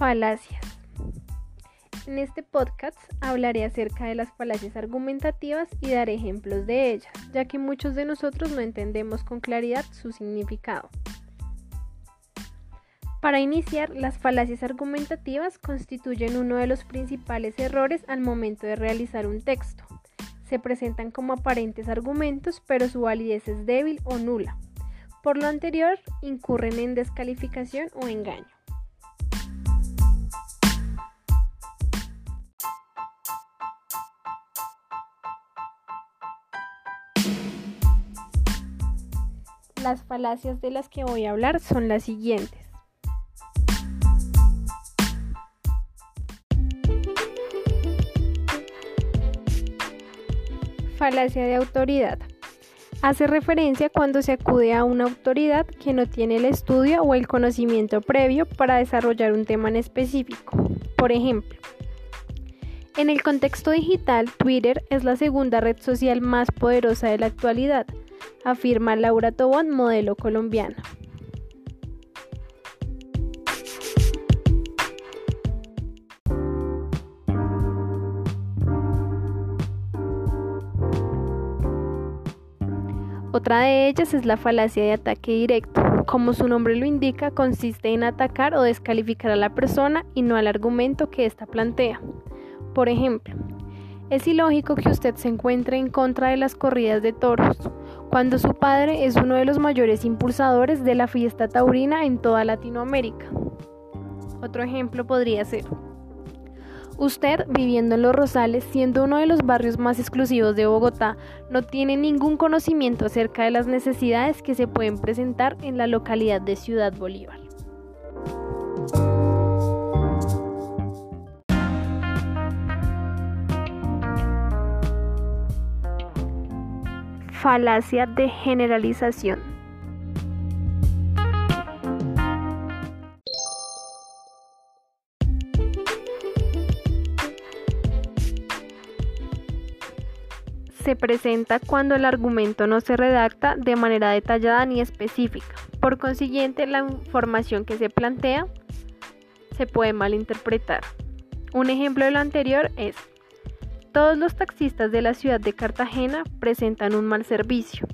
Falacias. En este podcast hablaré acerca de las falacias argumentativas y daré ejemplos de ellas, ya que muchos de nosotros no entendemos con claridad su significado. Para iniciar, las falacias argumentativas constituyen uno de los principales errores al momento de realizar un texto. Se presentan como aparentes argumentos, pero su validez es débil o nula. Por lo anterior, incurren en descalificación o engaño. Las falacias de las que voy a hablar son las siguientes. Falacia de autoridad. Hace referencia cuando se acude a una autoridad que no tiene el estudio o el conocimiento previo para desarrollar un tema en específico. Por ejemplo, en el contexto digital, Twitter es la segunda red social más poderosa de la actualidad, afirma Laura Tobón, modelo colombiana. Otra de ellas es la falacia de ataque directo. Como su nombre lo indica, consiste en atacar o descalificar a la persona y no al argumento que ésta plantea. Por ejemplo, es ilógico que usted se encuentre en contra de las corridas de toros, cuando su padre es uno de los mayores impulsadores de la fiesta taurina en toda Latinoamérica. Otro ejemplo podría ser, usted viviendo en Los Rosales, siendo uno de los barrios más exclusivos de Bogotá, no tiene ningún conocimiento acerca de las necesidades que se pueden presentar en la localidad de Ciudad Bolívar. Falacia de generalización. Se presenta cuando el argumento no se redacta de manera detallada ni específica. Por consiguiente, la información que se plantea se puede malinterpretar. Un ejemplo de lo anterior es todos los taxistas de la ciudad de Cartagena presentan un mal servicio,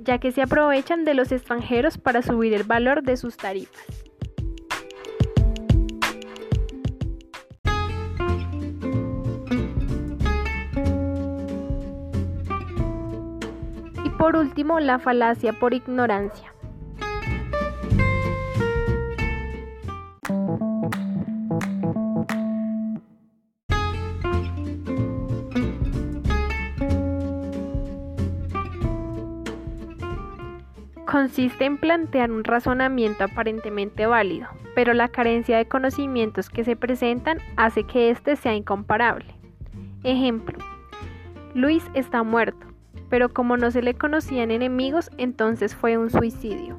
ya que se aprovechan de los extranjeros para subir el valor de sus tarifas. Y por último, la falacia por ignorancia. Consiste en plantear un razonamiento aparentemente válido, pero la carencia de conocimientos que se presentan hace que éste sea incomparable. Ejemplo, Luis está muerto, pero como no se le conocían enemigos, entonces fue un suicidio.